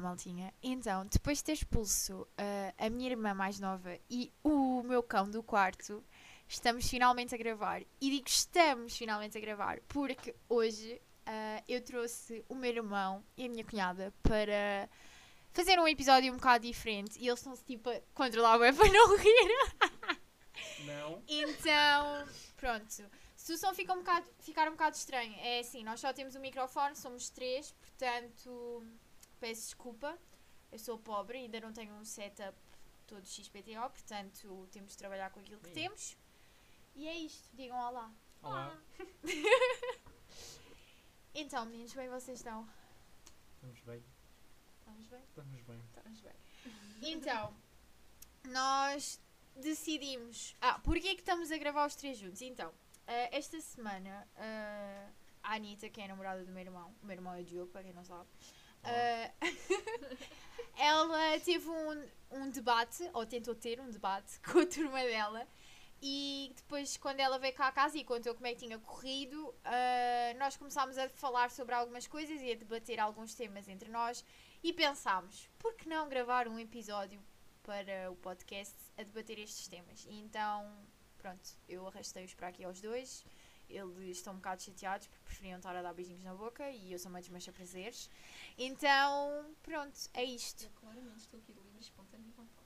maltinha. Então, depois de ter expulso uh, a minha irmã mais nova e o meu cão do quarto, estamos finalmente a gravar. E digo estamos finalmente a gravar porque hoje uh, eu trouxe o meu irmão e a minha cunhada para fazer um episódio um bocado diferente e eles estão-se tipo a controlar bem para não rir. Não. Então, pronto. Se o som fica um bocado, ficar um bocado estranho, é assim, nós só temos o microfone, somos três, portanto, peço desculpa. Eu sou pobre, ainda não tenho um setup todo XPTO, portanto, temos de trabalhar com aquilo que Sim. temos. E é isto, digam olá. Olá. Então, meninos, bem vocês estão? Estamos bem. Estamos bem? Estamos bem. Estamos bem. Então, nós decidimos. Ah, porquê que estamos a gravar os três juntos? Então, ah, esta semana, ah, a Anitta, que é a namorada do meu irmão, o meu irmão é o Diogo, para quem não sabe, ah, ela teve um, um debate, ou tentou ter um debate com a turma dela. E depois, quando ela veio cá a casa e contou como é que tinha corrido, ah, nós começámos a falar sobre algumas coisas e a debater alguns temas entre nós. E pensámos, por que não gravar um episódio para o podcast a debater estes temas? E então, pronto, eu arrastei-os para aqui aos dois. Eles estão um bocado chateados porque preferiam estar a dar beijinhos na boca e eu sou uma desmancha prazeres. Então, pronto, é isto. Eu claramente estou aqui de livre e espontânea vontade.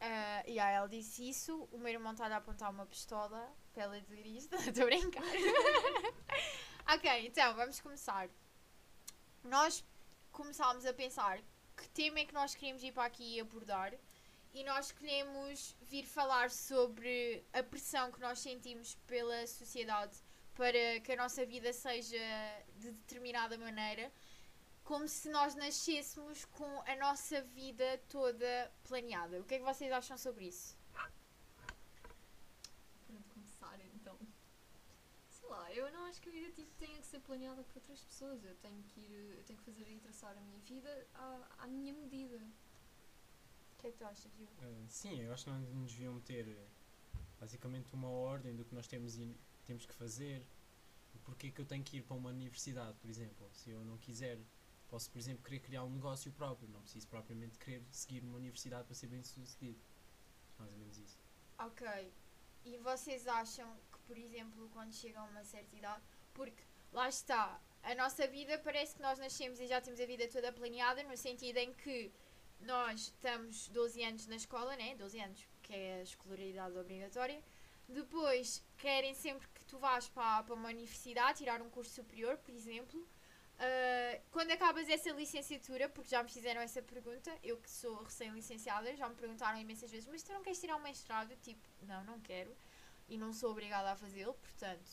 Uh, e aí ela disse isso, o meu irmão está a apontar uma pistola para ela dizer isto, estou a brincar. ok, então vamos começar. Nós começámos a pensar que tema é que nós queríamos ir para aqui e abordar e nós queremos vir falar sobre a pressão que nós sentimos pela sociedade para que a nossa vida seja de determinada maneira como se nós nascêssemos com a nossa vida toda planeada. O que é que vocês acham sobre isso? Para começar, então. Sei lá, eu não acho que a vida tipo, tenha que ser planeada por outras pessoas. Eu tenho que ir, eu tenho que fazer e traçar a minha vida à, à minha medida. O que é que tu achas, Diogo? Ah, sim, eu acho que não nos deviam ter eh, basicamente uma ordem do que nós temos, e temos que fazer. E Porquê que eu tenho que ir para uma universidade, por exemplo? Se eu não quiser, posso, por exemplo, querer criar um negócio próprio. Não preciso propriamente querer seguir uma universidade para ser bem sucedido. Mais ou menos isso. Ok. E vocês acham que, por exemplo, quando chegam a uma certa idade, porque lá está, a nossa vida parece que nós nascemos e já temos a vida toda planeada, no sentido em que nós estamos 12 anos na escola, né? 12 anos, que é a escolaridade obrigatória. Depois querem sempre que tu vás para, para uma universidade, tirar um curso superior, por exemplo. Uh, quando acabas essa licenciatura, porque já me fizeram essa pergunta, eu que sou recém-licenciada, já me perguntaram imensas vezes, mas tu não queres tirar um mestrado? Tipo, não, não quero. E não sou obrigada a fazê-lo, portanto,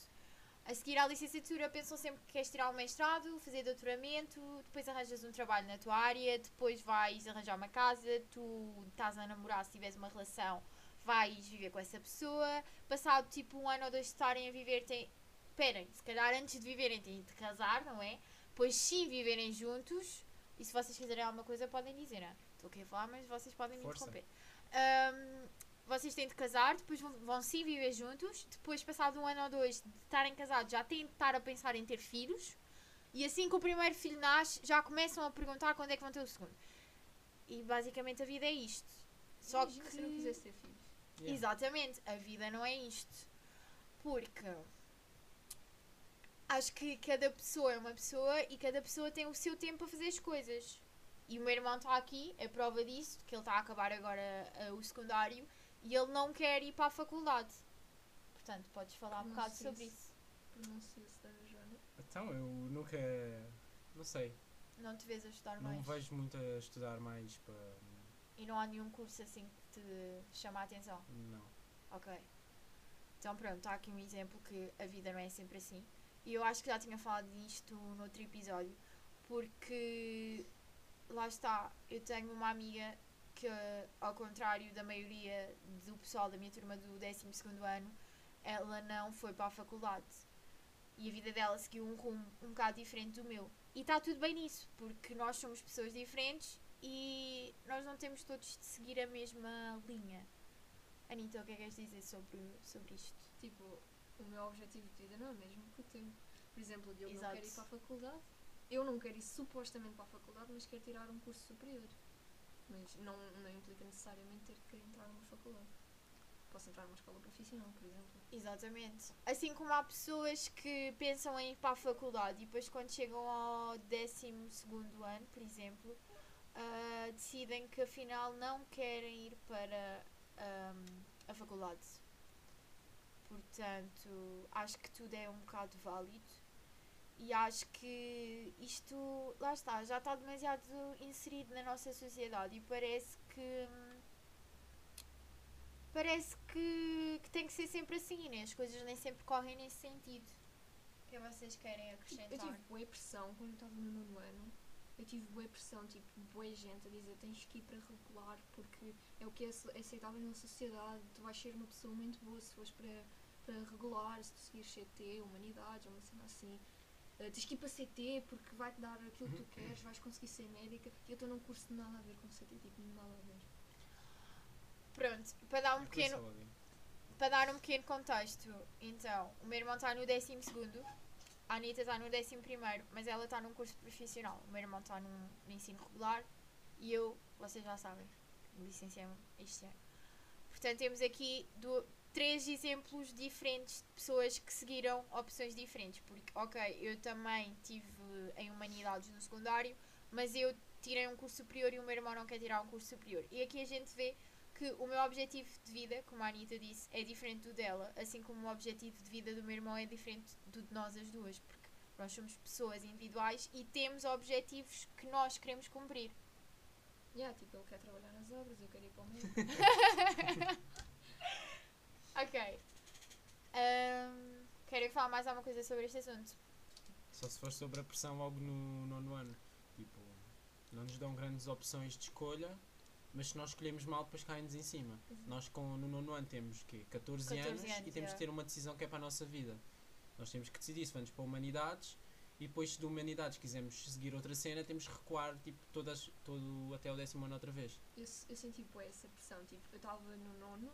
a seguir à licenciatura pensam sempre que queres tirar um mestrado, fazer doutoramento, depois arranjas um trabalho na tua área, depois vais arranjar uma casa, tu estás a namorar se tiveres uma relação, vais viver com essa pessoa, passado tipo um ano ou dois de estarem a viver, tem... esperem, se calhar antes de viverem têm de casar, não é? Depois sim viverem juntos, e se vocês quiserem alguma coisa podem dizer, não? é? Estou aqui a falar, mas vocês podem me Força. interromper. Ahm, vocês têm de casar, depois vão, vão sim viver juntos, depois, passado um ano ou dois de estarem casados, já têm de estar a pensar em ter filhos, e assim que o primeiro filho nasce, já começam a perguntar quando é que vão ter o segundo. E basicamente a vida é isto. Só Imagina que. se eu não quisesse ter filhos. Yeah. Exatamente, a vida não é isto. Porque acho que cada pessoa é uma pessoa e cada pessoa tem o seu tempo para fazer as coisas. E o meu irmão está aqui, é prova disso, que ele está a acabar agora ah, o secundário e ele não quer ir para a faculdade. Portanto, podes falar um bocado sobre isso. Pronuncia-se da Joana. Então, eu nunca. Não sei. Não te vês a estudar Não mais. vejo muito a estudar mais para. E não há nenhum curso assim que te chama a atenção. Não. Ok. Então pronto, está aqui um exemplo que a vida não é sempre assim. E eu acho que já tinha falado disto noutro episódio, porque lá está, eu tenho uma amiga que, ao contrário da maioria do pessoal da minha turma do 12 ano, ela não foi para a faculdade. E a vida dela seguiu um rumo um bocado diferente do meu. E está tudo bem nisso, porque nós somos pessoas diferentes e nós não temos todos de seguir a mesma linha. Anitta, o que é que queres dizer sobre, sobre isto? Tipo, o meu objetivo de vida não é o mesmo que o teu. Por exemplo, Diogo Exato. não quer ir para a faculdade. eu não quero ir supostamente para a faculdade, mas quero tirar um curso superior. Mas não, não implica necessariamente ter que entrar numa faculdade. Posso entrar numa escola profissional, por exemplo. Exatamente. Assim como há pessoas que pensam em ir para a faculdade e depois quando chegam ao 12 ano, por exemplo, ah, decidem que afinal não querem ir para ahm, a faculdade. Portanto, acho que tudo é um bocado válido e acho que isto, lá está, já está demasiado inserido na nossa sociedade e parece que. Parece que, que tem que ser sempre assim, né? As coisas nem sempre correm nesse sentido. O que é vocês querem Eu acrescentar? tive boa pressão quando eu estava no nono ano. Eu tive boa pressão, tipo, boa gente a dizer tens que ir para regular porque é o que é ace- aceitável na sociedade. Tu vais ser uma pessoa muito boa se fores para, para regular, se tu seguires CT, Humanidades, ou uma cena assim. Uh, tens que ir para CT porque vai-te dar aquilo que tu queres, vais conseguir ser médica. E eu estou num curso de nada a ver com CT, tipo, nada a ver. Pronto, para dar um É pequeno, para dar um pequeno contexto, então, o meu irmão está no 12 a Anitta está no 11 mas ela está num curso profissional. O meu irmão está no ensino regular e eu, vocês já sabem, licenciei-me este ano. Portanto, temos aqui do- três exemplos diferentes de pessoas que seguiram opções diferentes. Porque, ok, eu também tive em Humanidades no secundário, mas eu tirei um curso superior e o meu irmão não quer tirar um curso superior. E aqui a gente vê que o meu objetivo de vida, como a Anitta disse, é diferente do dela, assim como o objetivo de vida do meu irmão é diferente do de nós as duas, porque nós somos pessoas individuais e temos objetivos que nós queremos cumprir. Yeah, tipo, ele quer trabalhar nas obras, eu quero ir para o meio. Ok. Ahm, querem falar mais alguma coisa sobre este assunto? Só se for sobre a pressão logo no nono ano. Tipo, não nos dão grandes opções de escolha, mas se nós escolhemos mal, depois caem-nos em cima. Nós com, no nono ano temos quê? 14, 14 anos, anos, e temos é. de ter uma decisão que é para a nossa vida. Nós temos que decidir se vamos para Humanidades e depois se de Humanidades quisermos seguir outra cena, temos que recuar tipo, todas, todo até o décimo ano outra vez. eu, eu senti bué essa pressão, tipo, eu estava no nono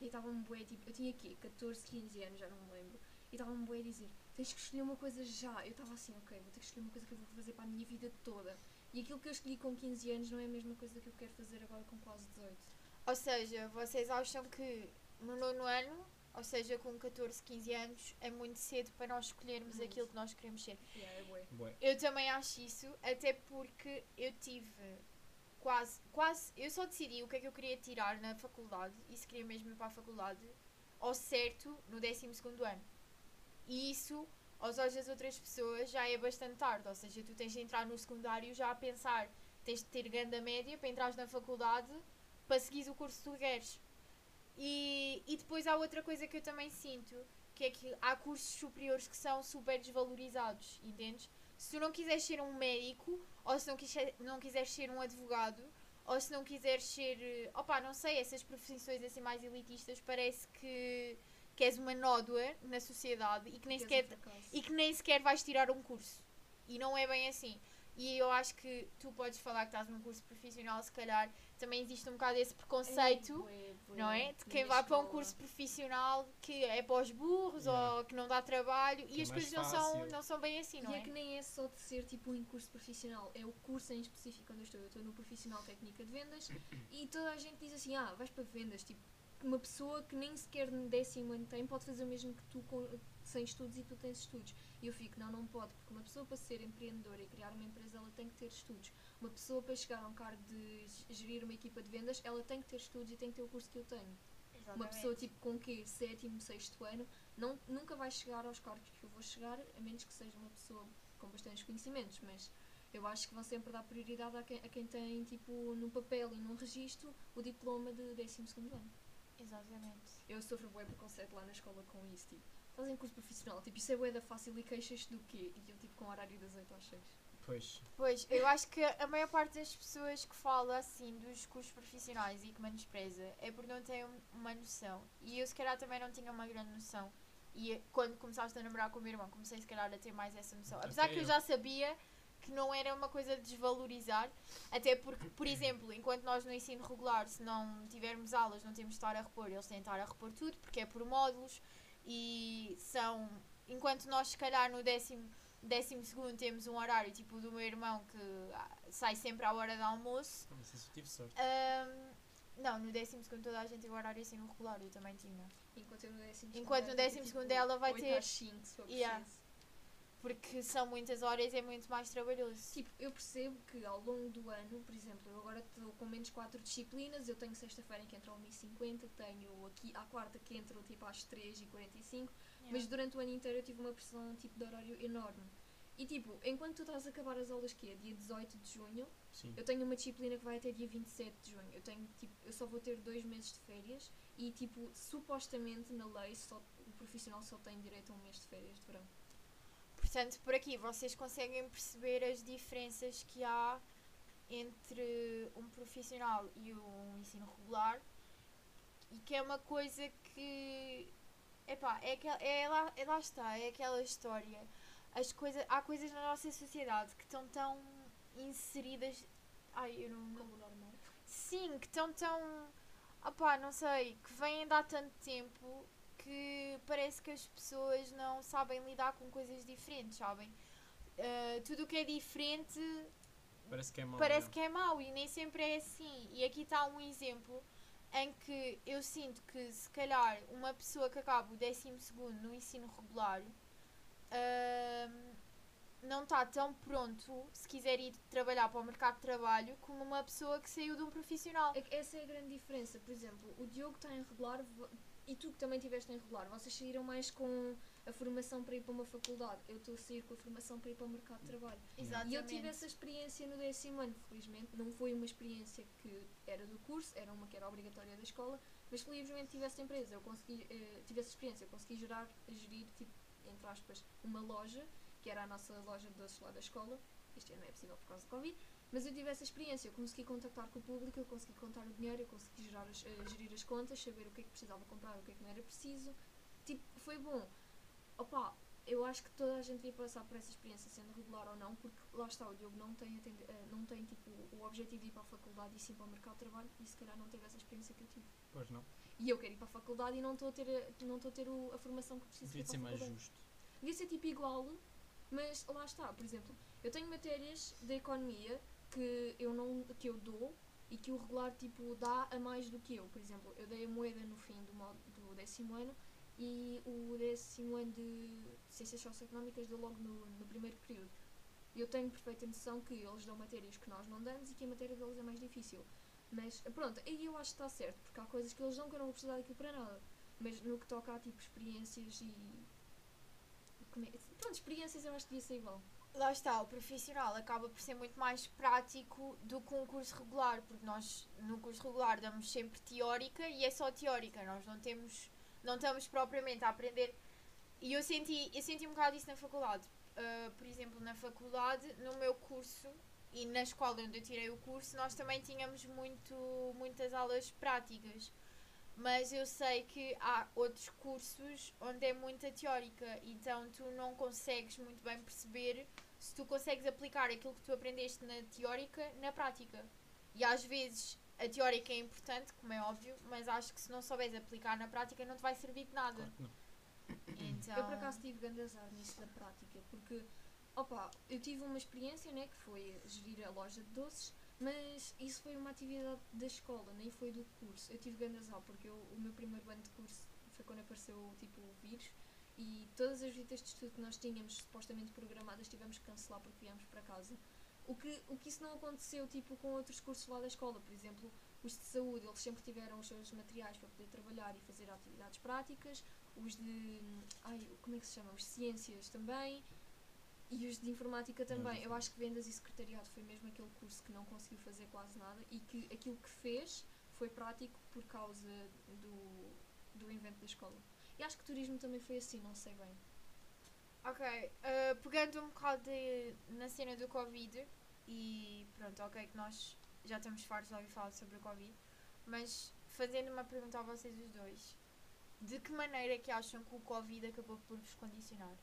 e estava-me bué, tipo, eu tinha aqui 14, 15 anos, já não me lembro, e estava-me bué a dizer, tens que escolher uma coisa já. Eu estava assim, ok, vou ter que escolher uma coisa que eu vou fazer para a minha vida toda. E aquilo que eu escolhi com 15 anos não é a mesma coisa que eu quero fazer agora com quase 18. Ou seja, vocês acham que no nono ano, ou seja, com 14, 15 anos, é muito cedo para nós escolhermos Muito. aquilo que nós queremos ser? Yeah, é bué. Bué. Eu também acho isso, até porque eu tive quase, quase, eu só decidi o que é que eu queria tirar na faculdade e se queria mesmo ir para a faculdade ao certo no 12 ano. E isso, aos olhos das outras pessoas, já é bastante tarde, ou seja, tu tens de entrar no secundário já a pensar, tens de ter grande média para entrares na faculdade para seguires o curso que tu queres. E, e depois há outra coisa que eu também sinto, que é que há cursos superiores que são super desvalorizados, entendes? Se tu não quiseres ser um médico, ou se não, quiser, não quiseres ser um advogado, ou se não quiseres ser, eh, opá, não sei, essas profissões assim mais elitistas, parece que, que és uma nódoa na sociedade e que nem sequer e que nem sequer vais tirar um curso. E não é bem assim. E eu acho que tu podes falar que estás num curso profissional, se calhar também existe um bocado esse preconceito, É não é? De quem vai para um curso profissional que é para os burros ou que não dá trabalho Que e é as coisas não são, não são bem assim, não e é? é que nem é só de ser tipo um curso profissional, é o curso em específico onde eu estou. Eu estou no profissional técnica de vendas e toda a gente diz assim: ah, vais para vendas. Tipo, uma pessoa que nem sequer no décimo ano tem pode fazer o mesmo que tu com, sem estudos e tu tens estudos. E eu fico: não, não pode, porque uma pessoa para ser empreendedora e criar uma empresa ela tem que ter estudos. Uma pessoa para chegar a um cargo de gerir uma equipa de vendas ela tem que ter estudos e tem que ter o curso que eu tenho. Uma pessoa tipo com quê? Sétimo, sexto ano, não, nunca vai chegar aos cargos que eu vou chegar, a menos que seja uma pessoa com bastantes conhecimentos, mas eu acho que vão sempre dar prioridade a quem, a quem tem tipo no papel e num registro o diploma de 12 segundo ano. Exatamente. Eu sofro bué preconceito lá na escola com isso, tipo, estás em curso profissional, tipo, isso é bué da fácil e queixas do quê? E eu tipo com horário das 8 às 6. Pois, Pois, eu acho que a maior parte das pessoas que fala assim dos cursos profissionais e que menospreza é porque não têm um- uma noção. E eu se calhar também não tinha uma grande noção. E eh, quando começaste a namorar com o meu irmão, comecei se calhar a ter mais essa noção. Apesar Até que eu eu. já sabia que não era uma coisa de desvalorizar, até porque, por exemplo, enquanto nós no ensino regular, se não tivermos aulas, não temos de estar a repor, eles têm de estar a repor tudo, porque é por módulos e são. Enquanto nós, se calhar, no décimo, décimo segundo temos um horário tipo o do meu irmão que ah, sai sempre à hora do almoço. Não sei se eu tive sorte. Ahm, não, no décimo segundo toda a gente tem o horário assim no regular, eu também tinha. Enquanto eu no décimo Enquanto no décimo segundo ela vai ter- às 5, se for Yeah. preciso. Porque são muitas horas e é muito mais trabalhoso. Tipo, eu percebo que ao longo do ano, por exemplo, eu agora estou com menos 4 disciplinas, eu tenho sexta-feira que entra ao 1h50, tenho aqui à quarta que entro tipo às 3h45, mas durante o ano inteiro eu tive uma pressão tipo de horário enorme. E tipo, enquanto tu estás a acabar as aulas que é dia 18 de junho, Sim. eu tenho uma disciplina que vai até dia 27 de junho. Eu tenho tipo, eu só vou ter dois meses de férias e tipo, supostamente na lei só, o profissional só tem direito a um mês de férias de verão. Portanto, por aqui vocês conseguem perceber as diferenças que há entre um profissional e um ensino regular e que é uma coisa que epá, é, aquel, é, lá, é lá está, é aquela história. As coisa, há coisas na nossa sociedade que estão tão inseridas. Ai, eu não, Como normal. Sim, que estão tão. Opá, não sei, que vêm de há tanto tempo que parece que as pessoas não sabem lidar com coisas diferentes, sabem? Ah, tudo o que é diferente Parece que é mau. parece não. que é mau e nem sempre é assim. E aqui está um exemplo em que eu sinto que se calhar uma pessoa que acaba o 12 no ensino regular ahm, não está tão pronto se quiser ir trabalhar para o mercado de trabalho como uma pessoa que saiu de um profissional. É essa é a grande diferença. Por exemplo, o Diogo está em regular e tu que também estiveste em regular, vocês saíram mais com a formação para ir para uma faculdade. Eu estou a sair com a formação para ir para o mercado de trabalho. Exatamente. E eu tive essa experiência no décimo ano, felizmente. Não foi uma experiência que era do curso, era uma que era obrigatória da escola, mas felizmente tive essa empresa. Eu consegui, eh, tive essa experiência, eu consegui gerar, gerir, tipo, entre aspas, uma loja, que era a nossa loja de doces lá da escola. Este ano não é possível por causa do Covid. Mas eu tive essa experiência, eu consegui contactar com o público, eu consegui contar o dinheiro, eu consegui gerar as- eh, gerir as contas, saber o que é que precisava comprar, o que é que não era preciso. Tipo, foi bom. Opa, eu acho que toda a gente devia passar por essa experiência, sendo regular ou não, porque lá está, o Diogo não tem, atende- eh, não tem tipo, o objetivo de ir para a faculdade e sim para o mercado de trabalho e se calhar não teve essa experiência que eu tive. Pois não. E eu quero ir para a faculdade e não estou a ter, a- não estou a, ter o- a formação que preciso Devia ser mais justo. Devia ser tipo igual, mas lá está, por exemplo, eu tenho matérias da economia que eu não que eu dou e que o regular tipo dá a mais do que eu. Por exemplo, eu dei a moeda no fim do, mo- do décimo ano e o décimo ano de ciências socioeconómicas deu logo no, no primeiro período. Eu tenho perfeita noção que eles dão matérias que nós não damos e que a matéria deles é mais difícil. Mas pronto, aí eu acho que está certo, porque há coisas que eles dão que eu não vou precisar daquilo para nada. Mas no que toca a tipo experiências e. é- Pronto, experiências eu acho que devia ser igual. Lá está, o profissional acaba por ser muito mais prático do que um curso regular, porque nós no curso regular damos sempre teórica e é só teórica, nós não temos, não estamos propriamente a aprender. E eu senti, eu senti um bocado isso na faculdade. Uh, por exemplo, na faculdade, no meu curso e na escola onde eu tirei o curso, nós também tínhamos muito, muitas aulas práticas. Mas eu sei que há outros cursos onde é muita teórica, então tu não consegues muito bem perceber se tu consegues aplicar aquilo que tu aprendeste na teórica na prática. E às vezes a teórica é importante, como é óbvio, mas acho que se não souberes aplicar na prática não te vai servir de nada. Então, Eu por acaso tive grande azar nisso da prática, porque opa, eu tive uma experiência né, que foi gerir a loja de doces, mas isso foi uma atividade da escola, nem foi do curso. Eu tive grande azar porque eu, o meu primeiro ano de curso foi quando apareceu tipo o vírus e todas as visitas de estudo que nós tínhamos supostamente programadas tivemos que cancelar porque viemos para casa. O que, o que isso não aconteceu tipo com outros cursos lá da escola, por exemplo, os de saúde, eles sempre tiveram os seus materiais para poder trabalhar e fazer atividades práticas, os de. Ai, como é que se chama? Os de ciências também. E os de informática também. Eu acho que vendas e secretariado foi mesmo aquele curso que não conseguiu fazer quase nada e que aquilo que fez foi prático por causa do, do invento da escola. E acho que turismo também foi assim, não sei bem. Ok, uh, pegando um bocado de- na cena do Covid, e pronto, ok, que nós já estamos fartos de ouvir falar sobre o Covid, mas fazendo uma pergunta a vocês os dois, de que maneira é que acham que o Covid acabou por vos condicionar?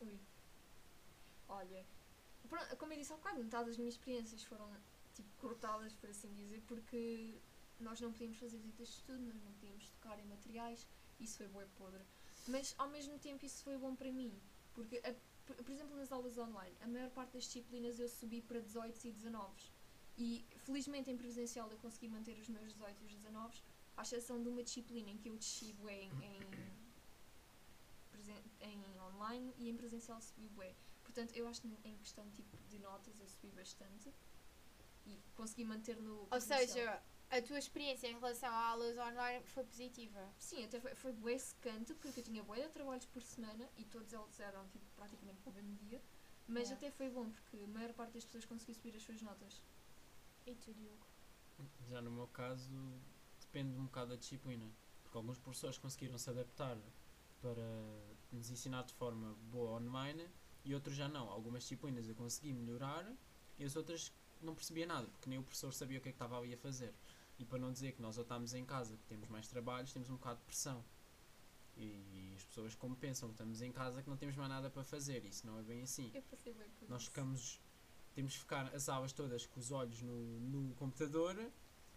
Ui. Olha, pronto, como eu disse há bocado, metade das minhas experiências foram tipo cortadas, por assim dizer, porque nós não podíamos fazer visitas de estudo, nós não podíamos tocar em materiais, isso foi bué podre. Mas ao mesmo tempo isso foi bom para mim, porque a- por, exemplo, nas aulas online, a maior parte das disciplinas eu subi para 18 e 19. E felizmente em presencial eu consegui manter os meus 18 e os 19, à exceção de uma disciplina em que eu desci bué em, em, em online e em presencial subi bué. Portanto, eu acho que em questão tipo, de notas eu subi bastante e consegui manter no Ou seja, a tua experiência em relação a aulas online foi positiva. Sim, até foi, foi bué secante porque eu tinha bué de trabalhos por semana e todos eles eram tipo, praticamente para o mesmo dia. Mas Yeah. até foi bom porque a maior parte das pessoas conseguiu subir as suas notas. E tu, Diogo? Já no meu caso, depende um bocado da disciplina. Porque alguns professores conseguiram se adaptar para nos ensinar de forma boa online e outros já não. Algumas disciplinas eu consegui melhorar e as outras não percebia nada, porque nem o professor sabia o que é que estava ali a fazer. E para não dizer que nós ou estamos em casa, que temos mais trabalhos, temos um bocado de pressão. E as pessoas como pensam que estamos em casa que não temos mais nada para fazer, isso não é bem assim. Eu passei bem por Nós isso. ficamos, temos de ficar as aulas todas com os olhos no, no computador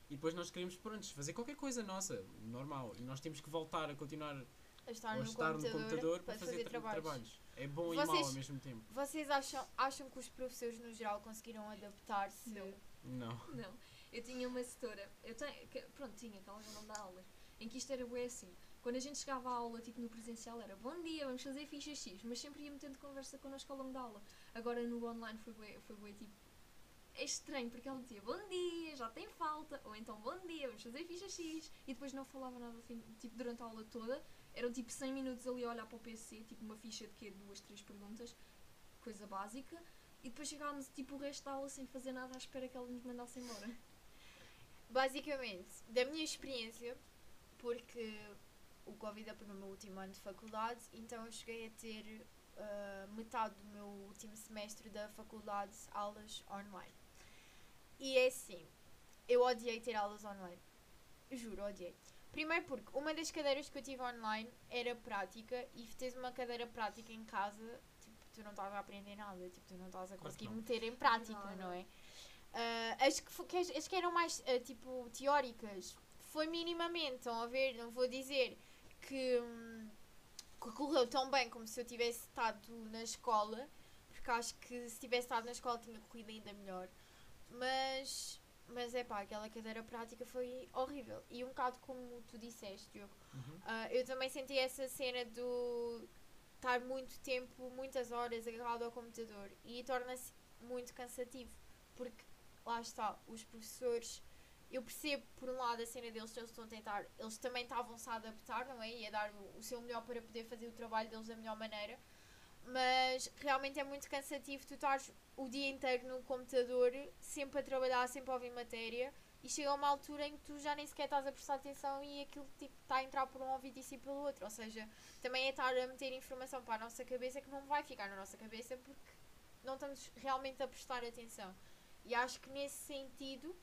e depois nós queremos, pronto, fazer qualquer coisa nossa, normal. E nós temos que voltar a continuar A estar, no, estar computador no computador para fazer, tra- trabalhos. trabalhos. É bom e mau Vocês- ao mesmo tempo. Vocês acham, acham que os professores no geral conseguiram adaptar-se? Não. Não. Não, eu tinha uma setora, eu tenho, que- pronto, tinha, que ela já não dá aulas, em que isto era bué assim. Quando a gente chegava à aula, tipo no presencial, era bom dia, vamos fazer ficha X, mas sempre ia metendo conversa connosco ao longo da aula. Agora no online foi bué, foi bué tipo. É estranho, porque ela dizia bom dia, já tem falta, ou então bom dia, vamos fazer ficha X, e depois não falava nada ao fim, tipo, durante a aula toda. Eram tipo 100 minutos ali a olhar para o PC, tipo uma ficha de quê? Duas, três perguntas, coisa básica, e depois chegávamos tipo o resto da aula sem fazer nada à espera que ela nos mandasse embora. Basicamente, da minha experiência, porque o Covid é no meu último ano de faculdade, então eu cheguei a ter ah, metade do meu último semestre da faculdade aulas online. E é assim, eu odiei ter aulas online. Juro, odiei. Primeiro porque uma das cadeiras que eu tive online era prática e tens uma cadeira prática em casa, tipo, tu não estás a aprender nada, tipo, tu não estás a conseguir não. meter em prática, Verdade. não é? Ah, as, que, que as, as que eram mais ah, tipo teóricas foi minimamente, estão a ver? Não vou dizer que, hum, que correu tão bem como se eu tivesse estado na escola, porque acho que se tivesse estado na escola tinha corrido ainda melhor. Mas, mas é pá, aquela cadeira prática foi horrível. E um bocado como tu disseste, Diogo, Uhum. ah, eu também senti essa cena do estar muito tempo, muitas horas agarrado ao computador e torna-se muito cansativo porque lá está, os professores eu percebo por um lado a cena deles eles estão a tentar, eles também estavam-se a adaptar, não é? E a dar o, seu melhor para poder fazer o trabalho deles da melhor maneira, mas realmente é muito cansativo tu estares o dia inteiro no computador, sempre a trabalhar, sempre a ouvir matéria, e chega a uma altura em que tu já nem sequer estás a prestar atenção e aquilo tipo, está a entrar por um ouvido e sair pelo outro. Ou seja, também é estar a meter informação para a nossa cabeça que não vai ficar na nossa cabeça porque não estamos realmente a prestar atenção. E acho que nesse sentido,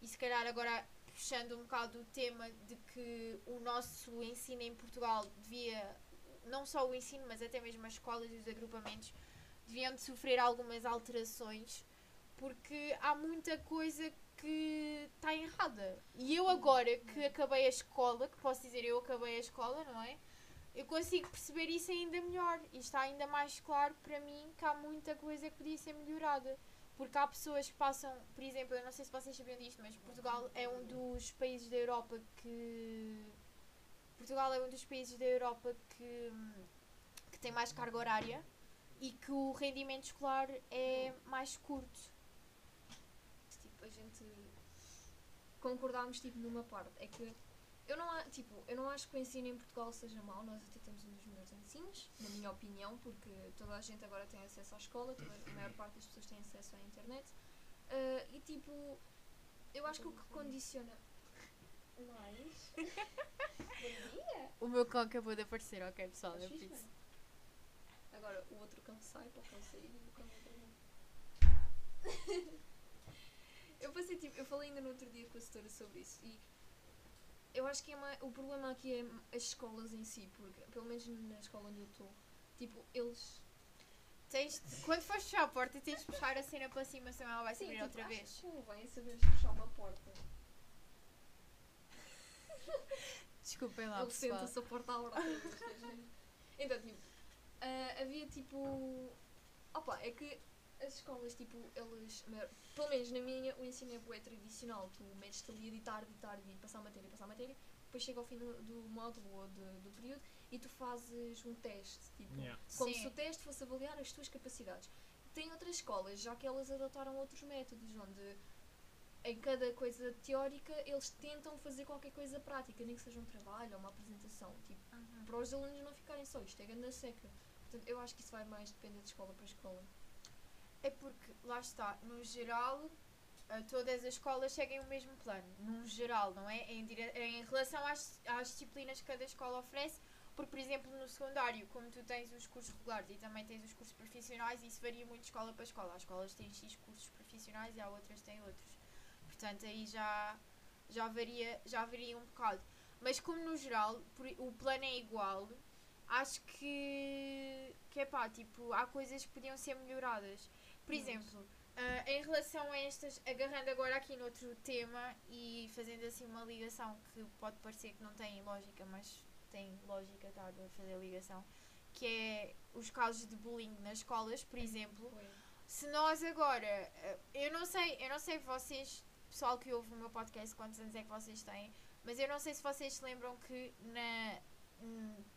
e se calhar agora puxando um bocado o tema de que o nosso ensino em Portugal devia, não só o ensino, mas até mesmo as escolas e os agrupamentos, deviam de sofrer algumas alterações porque há muita coisa que está errada. E eu agora que acabei a escola, que posso dizer eu acabei a escola, não é? Eu consigo perceber isso ainda melhor e está ainda mais claro para mim que há muita coisa que podia ser melhorada. Porque há pessoas que passam, por exemplo, eu não sei se vocês sabiam disto, mas Portugal é um dos países da Europa que. Portugal é um dos países da Europa que, que tem mais carga horária e que o rendimento escolar é mais curto. Tipo, a gente concordámos tipo numa parte. É que eu não, a- tipo, eu não acho que o ensino em Portugal seja mau, nós até temos um dos melhores ensinos, na minha opinião, porque toda a gente agora tem acesso à escola, toda, a maior parte das pessoas tem acesso à internet. Ah, e tipo, eu acho que o que condiciona mais. Bom dia! O meu cão acabou de aparecer, ok pessoal? É fixe, isso. mano? Agora o outro cão sai para o cão sair e o cão entra. Eu passei tipo, eu falei ainda no outro dia com a setora sobre isso e eu acho que é o problema aqui é as escolas em si, porque pelo menos na escola onde eu estou, tipo, eles. Tens, quando fores fechar a porta, tens de puxar a cena para cima, senão ela vai se abrir tipo, outra acho vez. que Convém saber fechar uma porta. Desculpem lá, Ele pessoal. senta-se a porta à hora. Então, tipo, ah, havia tipo. Opa, é que as escolas, tipo, eles. a Pelo menos na minha, o ensino é bué tradicional. Tu metes-te ali a ditar, ditar, ditar, passar matéria, passar matéria. Depois chega ao fim do, do módulo ou de- do período e tu fazes um teste. Tipo, Yeah. como Sim. se o teste fosse avaliar as tuas capacidades. Tem outras escolas, já que elas adotaram outros métodos, onde em cada coisa teórica eles tentam fazer qualquer coisa prática, nem que seja um trabalho ou uma apresentação. Tipo, para os alunos não ficarem só, isto é grande seca. Portanto, eu acho que isso vai mais depender de escola para escola. É porque, lá está, no geral, eh, todas as escolas seguem o mesmo plano. Num geral, não é? Em, dire- em relação às, às disciplinas que cada escola oferece. Porque, por exemplo, no secundário, como tu tens os cursos regulares e também tens os cursos profissionais, isso varia muito de escola para escola. Há escolas têm X cursos profissionais e há outras têm outros. Portanto, aí já, já, varia, já varia um bocado. Mas como no geral o plano é igual, acho que, que é pá, tipo, há coisas que podiam ser melhoradas. Por exemplo, ah, em relação a estas, agarrando agora aqui noutro tema e fazendo assim uma ligação que pode parecer que não tem lógica, mas tem lógica estar a fazer ligação, que é os casos de bullying nas escolas, por exemplo. Se nós agora, eh, eu não sei, eu não sei vocês, pessoal que ouve o meu podcast, quantos anos é que vocês têm, mas eu não sei se vocês se lembram que na,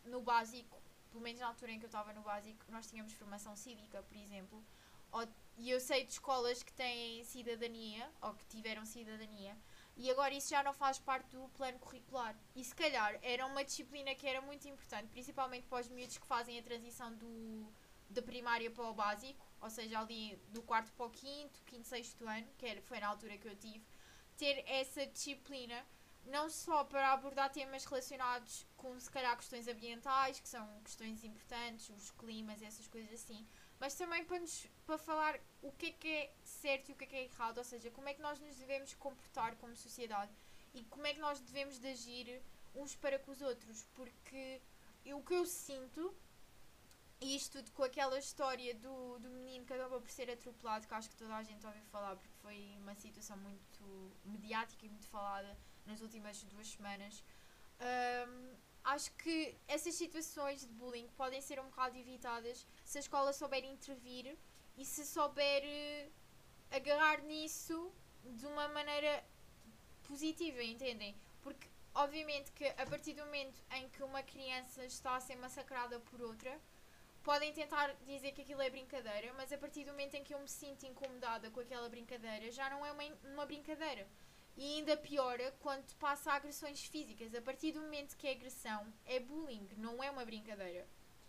no básico, pelo menos na altura em que eu estava no básico, nós tínhamos formação cívica, por exemplo, ou- e eu sei de escolas que têm cidadania, ou que tiveram cidadania, e agora isso já não faz parte do plano curricular. E se calhar era uma disciplina que era muito importante, principalmente para os miúdos que fazem a transição do, da primária para o básico, ou seja, ali do quarto para o quinto, quinto, sexto ano, que era, foi na altura que eu tive, ter essa disciplina, não só para abordar temas relacionados com, se calhar, questões ambientais, que são questões importantes, os climas, essas coisas assim, mas também para, nos, para falar o que é que é certo e o que é que é errado, ou seja, como é que nós nos devemos comportar como sociedade e como é que nós devemos de agir uns para com os outros, porque eu- o que eu sinto, e isto tudo com aquela história do, do menino que acabou por ser atropelado, que acho que toda a gente ouviu falar, porque foi uma situação muito mediática e muito falada nas últimas duas semanas. Hum, acho que essas situações de bullying podem ser um bocado evitadas se a escola souber intervir e se souber eh, agarrar nisso de uma maneira positiva, entendem? Porque, obviamente, que a partir do momento em que uma criança está a ser massacrada por outra, podem tentar dizer que aquilo é brincadeira, mas a partir do momento em que eu me sinto incomodada com aquela brincadeira, já não é uma, uma brincadeira. E ainda piora quando passa a agressões físicas. A partir do momento que é agressão, é bullying, não é uma brincadeira.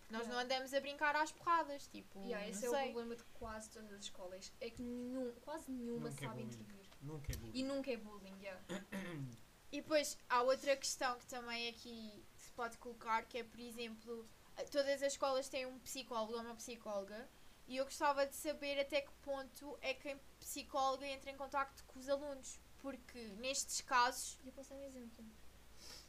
Nós não andamos a brincar às porradas, tipo, Yeah, esse não é o sei. problema de quase todas as escolas. É que nenhum, quase nenhuma Nunca é sabe bullying. intervir. Nunca é bullying. E nunca é bullying, yeah. E depois há outra questão que também aqui se pode colocar, que é, por exemplo, todas as escolas têm um psicólogo ou uma psicóloga, e eu gostava de saber até que ponto é que a psicóloga entra em contacto com os alunos, porque nestes casos. Eu posso dar um exemplo.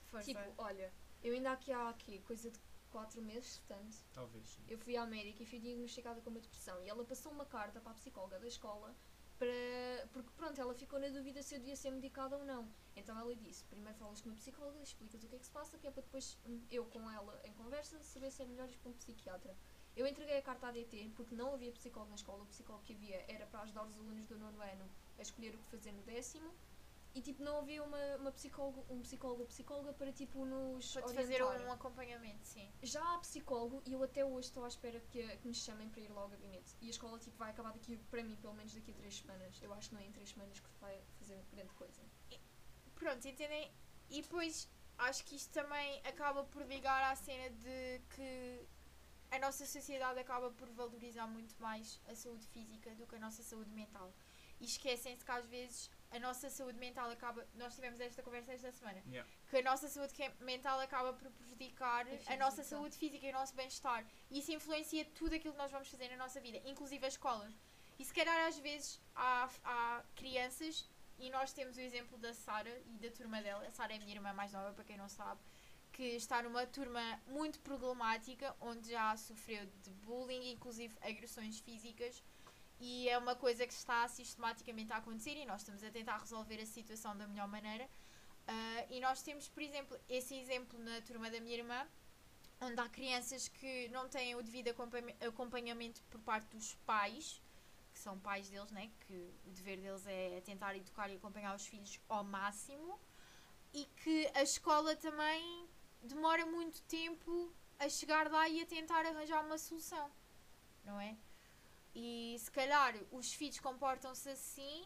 Força. Tipo, olha, eu ainda aqui há aqui coisa de 4 meses, portanto, Talvez. sim. eu fui à médica e fui diagnosticada com uma depressão. E ela passou uma carta para a psicóloga da escola para. Porque pronto, ela ficou na dúvida se eu devia ser medicada ou não. Então ela disse: primeiro falas com uma psicóloga, explicas o que é que se passa, que é para depois hum, eu com ela em conversa saber se é melhor ir para um psiquiatra. Eu entreguei a carta à DT porque não havia psicólogo na escola, o psicólogo que havia era para ajudar os alunos do nono ano a escolher o que fazer no décimo. E tipo, não havia uma, uma psicólogo, um psicólogo ou psicóloga para tipo nos Para te fazer um acompanhamento, sim. Já há psicólogo e eu até hoje estou à espera que, que me chamem para ir lá ao gabinete. E a escola tipo, vai acabar daqui, para mim, pelo menos daqui a três semanas. Eu acho que não é em três semanas que vai fazer grande coisa. Pronto, entendem? E depois acho que isto também acaba por ligar à cena de que a nossa sociedade acaba por valorizar muito mais a saúde física do que a nossa saúde mental. E esquecem-se que às vezes a nossa saúde mental acaba. Nós tivemos esta conversa esta semana. Yeah. Que a nossa saúde que- mental acaba por prejudicar a, A nossa física. saúde física e o nosso bem-estar. E isso influencia tudo aquilo que nós vamos fazer na nossa vida, inclusive as escolas. E se calhar às vezes há, há crianças, e nós temos o exemplo da Sara e da turma dela. A Sara é a minha irmã mais nova, para quem não sabe, que está numa turma muito problemática, onde já sofreu de bullying, inclusive agressões físicas. E é uma coisa que está sistematicamente a acontecer e nós estamos a tentar resolver a situação da melhor maneira. Ah, e nós temos, por exemplo, esse exemplo na turma da minha irmã, onde há crianças que não têm o devido acompanha- acompanhamento por parte dos pais, que são pais deles, né? que o dever deles é tentar educar e acompanhar os filhos ao máximo, e que a escola também demora muito tempo a chegar lá e a tentar arranjar uma solução, não é? E se calhar os filhos comportam-se assim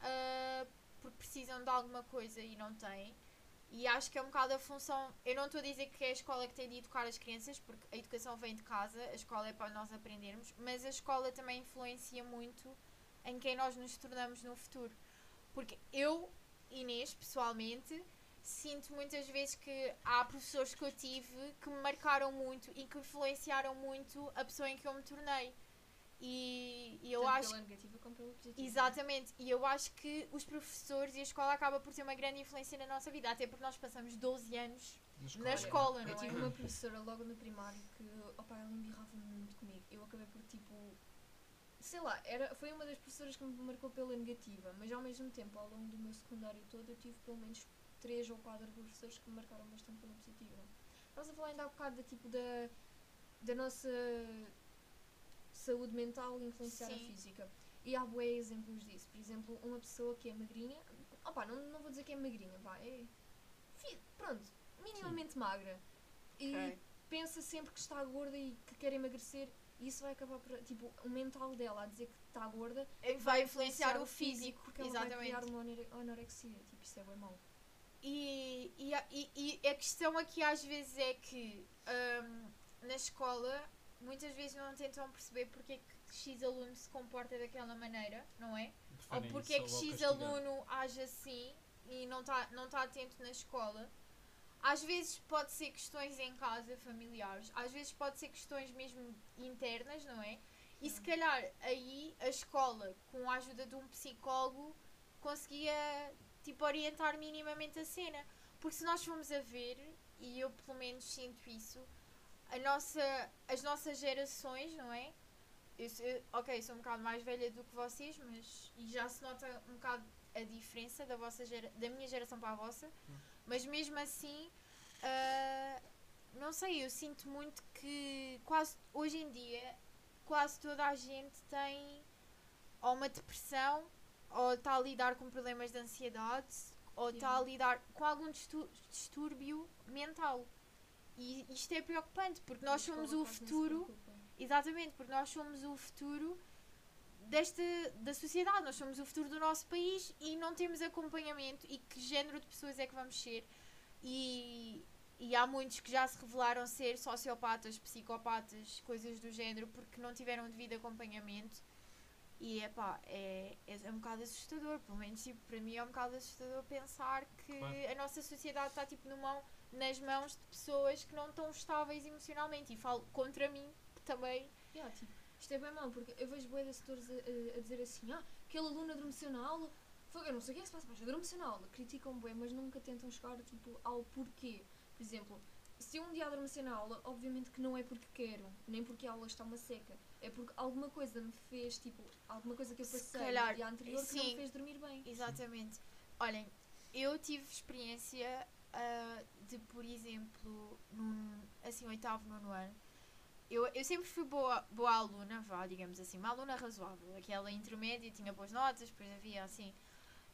ah, porque precisam de alguma coisa e não têm. E acho que é um bocado a função. Eu não estou a dizer que é a escola que tem de educar as crianças, porque a educação vem de casa, a escola é para nós aprendermos, mas a escola também influencia muito em quem nós nos tornamos no futuro. Porque eu, Inês, pessoalmente, sinto muitas vezes que há professores que eu tive que me marcaram muito e que influenciaram muito a pessoa em que eu me tornei. E, e eu Tanto acho pela negativa como pela positiva. Exatamente, e eu acho que os professores e a escola acaba por ter uma grande influência na nossa vida, até porque nós passamos 12 anos na escola, Eu não tive é? uma professora logo no primário que, opa, ela embirrava muito comigo. Eu acabei por, tipo, sei lá, era, foi uma das professoras que me marcou pela negativa, mas ao mesmo tempo, ao longo do meu secundário todo, eu tive pelo menos três ou quatro professores que me marcaram bastante pela positiva. Estamos a falar ainda há bocado da, tipo, da, da nossa saúde mental influenciar a Sim. física. E há bué exemplos disso. Por exemplo, uma pessoa que é magrinha, opa, não, não vou dizer que é magrinha, vá, é, pronto, minimamente magra. E Ok. pensa sempre que está gorda e que quer emagrecer, e isso vai acabar por, tipo, o mental dela a dizer que está gorda Vai influenciar o físico, porque ela vai exatamente. criar uma anore- anorexia, tipo, isso é bem mau. E, e, a- e, e a questão aqui às vezes é que hum, na escola muitas vezes não tentam perceber porque é que X aluno se comporta daquela maneira, não é? Ou porque é que X aluno age assim e não está não tá atento na escola. Às vezes pode ser questões em casa, familiares, às vezes pode ser questões mesmo internas, não é? E se Sim. calhar aí a escola, com a ajuda de um psicólogo, conseguia tipo orientar minimamente a cena. Porque se nós formos a ver, e eu pelo menos sinto isso, a nossa, as nossas gerações, não é? Eu, eu- ok, sou um bocado mais velha do que vocês, mas e já se nota um bocado a diferença da, vossa gera, da minha geração para a vossa, Hum. mas mesmo assim, ah, não sei, eu sinto muito que quase hoje em dia quase toda a gente tem ou uma depressão ou está a lidar com problemas de ansiedade ou está a Yeah. lidar com algum distúrbio mental. E isto é preocupante porque nós somos o futuro. Exatamente, porque nós somos o futuro desta da sociedade, nós somos o futuro do nosso país e não temos acompanhamento e que género de pessoas é que vamos ser. E, e há muitos que já se revelaram ser sociopatas, psicopatas, coisas do género, porque não tiveram devido acompanhamento. E epá, é, é um bocado assustador, pelo menos tipo, para mim é um bocado assustador pensar que Claro. a nossa sociedade está tipo no mão, nas mãos de pessoas que não estão estáveis emocionalmente. E falo contra mim, também Yeah, tipo, isto é bem mau, porque eu vejo de setores a, a- dizer assim, ah, aquele aluno adormeceu na aula, foi, eu não sei o que é que se passa, mas adormeceu na aula. Criticam bué, mas nunca tentam chegar, tipo, ao porquê. Por exemplo, se eu um dia adormecer na aula, obviamente que não é porque quero, nem porque a aula está uma seca. É porque alguma coisa me fez, tipo, alguma coisa que eu Se passei calhar, no dia anterior que não sim. me fez dormir bem. Exatamente. Olhem, eu tive experiência ah, de, por exemplo, num, assim, oitavo, nono ano. Eu, eu sempre fui boa, boa aluna, vá, digamos assim, uma aluna razoável. Aquela intermédia, tinha boas notas, depois havia assim.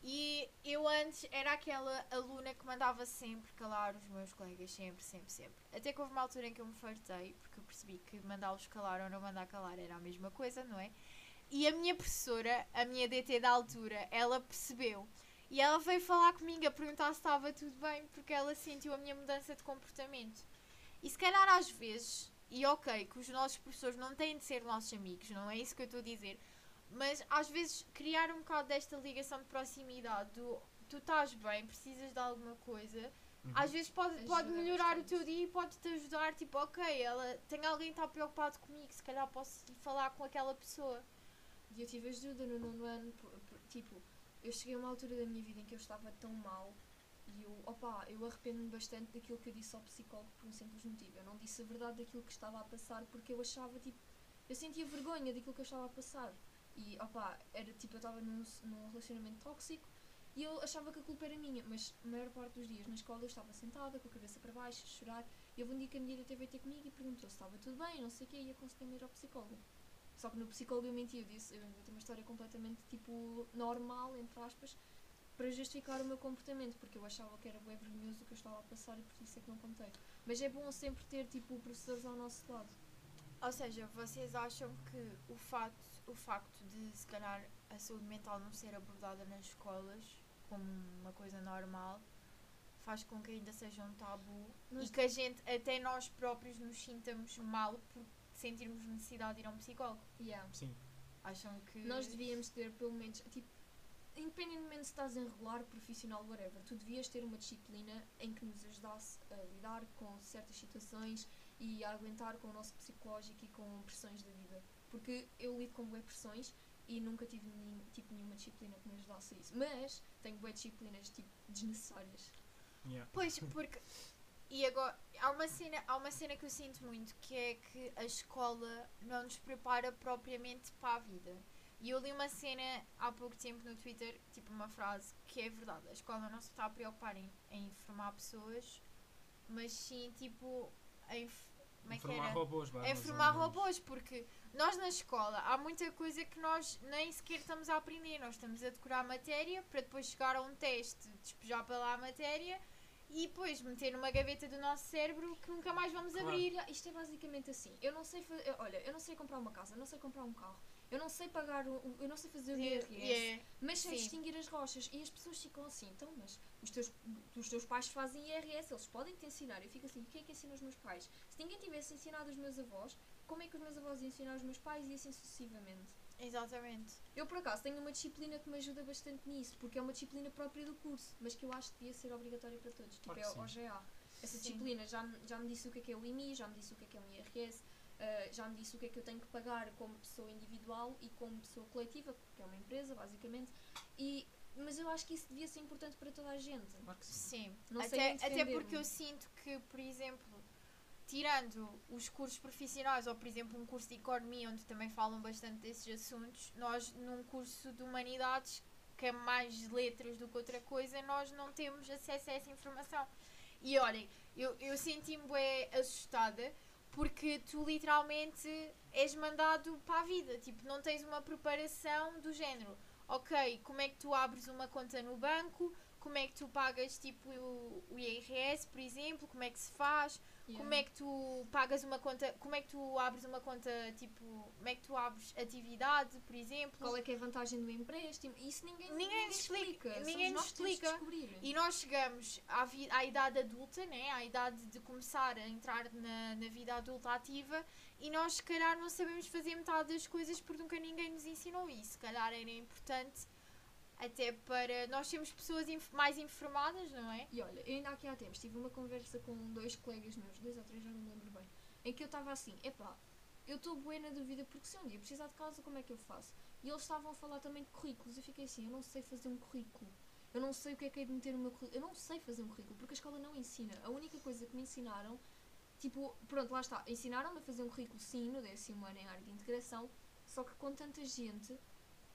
E eu antes era aquela aluna que mandava sempre calar os meus colegas, sempre, sempre, sempre. Até que houve uma altura em que eu me fartei, porque eu percebi que mandá-los calar ou não mandar calar era a mesma coisa, não é? E a minha professora, a minha DT da altura, ela percebeu. E ela veio falar comigo a perguntar se estava tudo bem, porque ela sentiu a minha mudança de comportamento. E se calhar às vezes, e ok, que os nossos professores não têm de ser nossos amigos, não é isso que eu estou a dizer, mas às vezes criar um bocado desta ligação de proximidade do tu estás bem, precisas de alguma coisa, Uhum. às vezes pode, Ajuda pode melhorar o bastante. teu dia e pode-te ajudar, tipo, ok, ela tem alguém que está preocupado comigo, se calhar posso falar com aquela pessoa. E eu tive ajuda no nono ano, tipo, eu cheguei a uma altura da minha vida em que eu estava tão mal e eu, opa, eu arrependo-me bastante daquilo que eu disse ao psicólogo por um simples motivo. Eu não disse a verdade daquilo que estava a passar porque eu achava, tipo, eu sentia vergonha daquilo que eu estava a passar. E, opa, era tipo, eu estava num, num relacionamento tóxico E eu achava que a culpa era minha, mas a maior parte dos dias na escola eu estava sentada, com a cabeça para baixo, a chorar. E houve um dia que a minha diretora veio ter comigo e perguntou se estava tudo bem, não sei o quê, e aconselhou-me ir ao psicólogo. Só que no psicólogo eu menti, eu disse, eu inventei uma história completamente tipo normal, entre aspas, para justificar o meu comportamento, porque eu achava que era bem vergonhoso o que eu estava a passar e por isso é que não contei. Mas é bom sempre ter tipo professores ao nosso lado. Ou seja, vocês acham que o facto, o facto de se calhar a saúde mental não ser abordada nas escolas como uma coisa normal faz com que ainda seja um tabu Nós- e que a gente, até nós próprios, nos sintamos mal por sentirmos necessidade de ir a um psicólogo? Yeah. Sim. Acham que. Nós devíamos ter pelo menos, tipo, independentemente se estás em regular, profissional, whatever, tu devias ter uma disciplina em que nos ajudasse a lidar com certas situações e a aguentar com o nosso psicológico e com pressões da vida. Porque eu lido com bué pressões e nunca tive tipo, nenhuma disciplina que me ajudasse a isso. Mas tenho bué disciplinas tipo, desnecessárias. Yeah. Pois, porque. E agora, há uma, cena, há uma cena que eu sinto muito que é que a escola não nos prepara propriamente para a vida. E eu li uma cena há pouco tempo no Twitter, tipo uma frase, que é verdade. A escola não se está a preocupar em, em formar pessoas, mas sim, tipo, em. é Informar era? robôs, vá, É formar robôs, porque nós na escola há muita coisa que nós nem sequer estamos a aprender. Nós estamos a decorar a matéria para depois chegar a um teste, despejar para lá a matéria e depois meter numa gaveta do nosso cérebro que nunca mais vamos Claro. abrir. Isto é basicamente assim. Eu não sei fazer. Olha, eu não sei comprar uma casa, eu não sei comprar um carro. Eu não sei pagar um, eu não sei fazer o IRS, Yeah. mas sei Sim. distinguir as rochas. E as pessoas ficam assim, então, mas os teus, os teus pais fazem IRS, eles podem te ensinar. Eu fico assim, quem é que ensina os meus pais? Se ninguém tivesse ensinado os meus avós, como é que os meus avós iam ensinar os meus pais e assim sucessivamente? Exatamente. Eu, por acaso, tenho uma disciplina que me ajuda bastante nisso, porque é uma disciplina própria do curso, mas que eu acho que devia ser obrigatória para todos. Tipo, Claro é o. OGA. Essa Sim. disciplina já, me- já me disse o que é que é o IMI, já me disse o que é que é um IRS, ah, já me disse o que é que eu tenho que pagar como pessoa individual e como pessoa coletiva, que é uma empresa, basicamente. E, mas eu acho que isso devia ser importante para toda a gente. Claro que sim. Sim. Não até, até porque eu sinto que, por exemplo, tirando os cursos profissionais ou, por exemplo, um curso de economia onde também falam bastante desses assuntos, nós num curso de humanidades que é mais letras do que outra coisa, nós não temos acesso a essa informação. E olhem, eu, eu senti-me assustada porque tu literalmente és mandado para a vida, tipo, não tens uma preparação do género. Ok, como é que tu abres uma conta no banco? Como é que tu pagas tipo o, o IRS, por exemplo? Como é que se faz? Como é que tu pagas uma conta? Como é que tu abres uma conta tipo? Como é que tu abres atividade, por exemplo? Qual é que é a vantagem do empréstimo? Isso ninguém, Ninguém nos explica, ninguém nos explica. E nós chegamos à, vi- à idade adulta, né? à idade de começar a entrar na, na vida adulta ativa e nós se calhar não sabemos fazer metade das coisas porque nunca ninguém nos ensinou isso. Se calhar era importante até para nós sermos pessoas inf- mais informadas, não é? E olha, ainda aqui há tempos tive uma conversa com dois colegas meus, dois ou três, já não me lembro bem, em que eu estava assim, epá, eu estou bué na dúvida porque se um dia precisar de casa, como é que eu faço? E eles estavam a falar também de currículos, eu fiquei assim, eu não sei fazer um currículo. Eu não sei o que é que é de meter no meu currículo. Eu não sei fazer um currículo, porque a escola não ensina. A única coisa que me ensinaram, tipo, pronto, lá está, ensinaram-me a fazer um currículo sim, no décimo ano em área de integração, só que com tanta gente,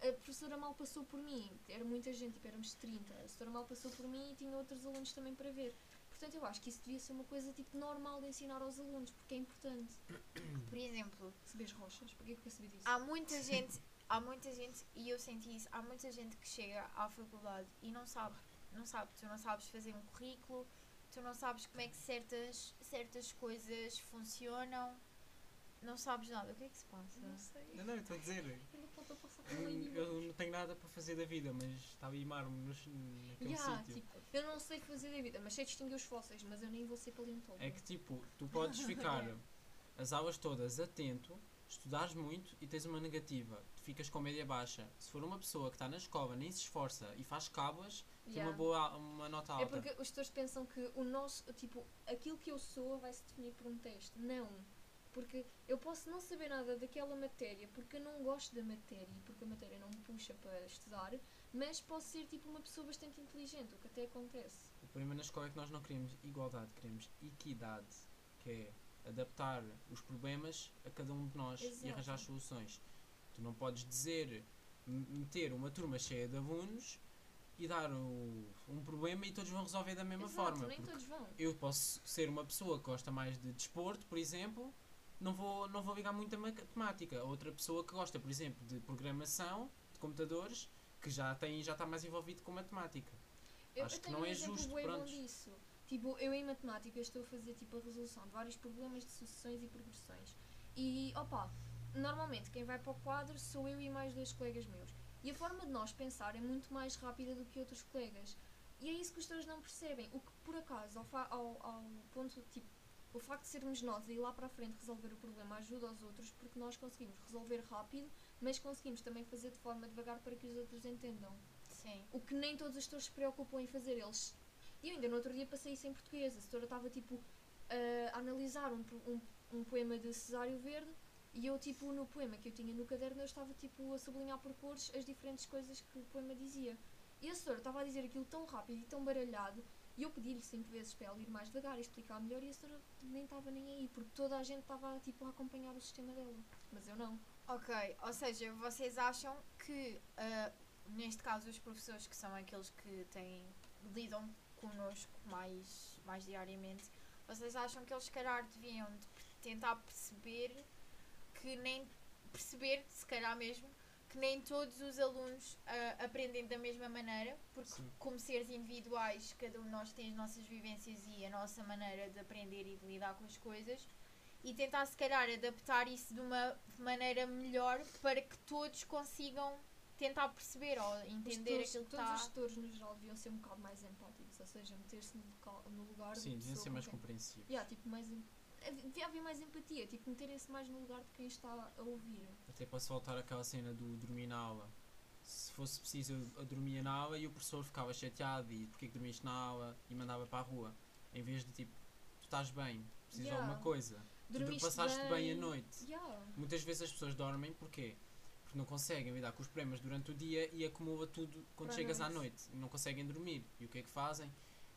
a professora mal passou por mim, era muita gente, tipo, éramos 30, a professora mal passou por mim e tinha outros alunos também para ver. Portanto, eu acho que isso devia ser uma coisa tipo normal de ensinar aos alunos, porque é importante. Por exemplo, Saber as rochas, para que é que eu saber disso? há muita gente, há muita gente, e eu senti isso, há muita gente que chega à faculdade e não sabe, não sabe, tu não sabes fazer um currículo, tu não sabes como é que certas, certas coisas funcionam, não sabes nada. O que é que se passa? não sei. Não, não, estou a dizer. Eu não posso passar Eu, não tenho nada para fazer da vida, mas estava a imar-me naquele Yeah, sítio. tipo, eu não sei fazer da vida, mas sei distinguir os fósseis, mas eu nem vou ser paleontólogo. É que tipo, tu podes ficar as aulas todas atento, estudares muito e tens uma negativa. Tu ficas com média baixa. Se for uma pessoa que está na escola, nem se esforça e faz cábulas, tem Yeah. uma boa uma nota É alta. porque os tutores pensam que o nosso, tipo, aquilo que eu sou vai se definir por um teste. Não. Porque eu posso não saber nada daquela matéria porque eu não gosto da matéria e porque a matéria não me puxa para estudar, mas posso ser tipo uma pessoa bastante inteligente, o que até acontece. O problema na escola é que nós não queremos igualdade, queremos equidade, que é adaptar os problemas a cada um de nós e Exato. arranjar soluções. Tu não podes dizer, meter uma turma cheia de alunos e dar o- um problema e todos vão resolver da mesma Exato, forma. eu posso ser uma pessoa que gosta mais de desporto, por exemplo, não vou, não vou ligar muito a matemática. Outra pessoa que gosta, por exemplo, de programação, de computadores, que já tem já está mais envolvido com matemática. Eu, Acho eu que não um é justo, prontos. disso. Tipo, eu em matemática estou a fazer tipo, a resolução de vários problemas de sucessões e progressões. E, opa, normalmente quem vai para o quadro sou eu e mais dois colegas meus. E a forma de nós pensar é muito mais rápida do que outros colegas. E é isso que os pessoas não percebem. O que, por acaso, ao, ao, ao ponto, tipo, o facto de sermos nós a ir lá para a frente resolver o problema ajuda aos outros porque nós conseguimos resolver rápido, mas conseguimos também fazer de forma devagar para que os outros entendam. Sim. O que nem todos os tutores se preocupam em fazer. Eles. E eu ainda no outro dia passei isso em português. A setora estava tipo a analisar um, um, um poema de Cesário Verde e eu, tipo, no poema que eu tinha no caderno, eu estava tipo a sublinhar por cores as diferentes coisas que o poema dizia. E a setora estava a dizer aquilo tão rápido e tão baralhado e eu pedi-lhe cinco vezes para ela ir mais devagar e explicar melhor e a setora nem estava nem aí porque toda a gente estava tipo a acompanhar o sistema dela. Mas eu não. Ok, ou seja, vocês acham que, ah, neste caso, os professores que são aqueles que têm, lidam connosco mais, mais diariamente, vocês acham que eles, se calhar, deviam de tentar perceber que nem. perceber, se calhar mesmo, que nem todos os alunos ah, aprendem da mesma maneira, porque, Sim. como seres individuais, cada um de nós tem as nossas vivências e a nossa maneira de aprender e de lidar com as coisas e tentar se calhar adaptar isso de uma maneira melhor para que todos consigam tentar perceber ou entender tutores- aquilo que todos está. os tutores no geral deviam ser um bocado mais empáticos, ou seja, meter-se no, no lugar Sim, deviam ser mais compreensivos. Yeah, tipo, mais devia haver mais empatia, tipo, meterem-se mais no lugar de quem está a ouvir. Até posso voltar àquela cena do dormir na aula. Se fosse preciso, eu, dormia na aula e o professor ficava chateado e porque é que dormiste na aula e mandava para a rua. Em vez de tipo, tu estás bem, precisas Yeah. de alguma coisa. Tu Dormiste passaste bem. bem. a noite. Yeah. Muitas vezes as pessoas dormem porquê? Porque não conseguem lidar com os problemas durante o dia e acumula tudo quando Para chegas à noite. noite e não conseguem dormir. E o que é que fazem?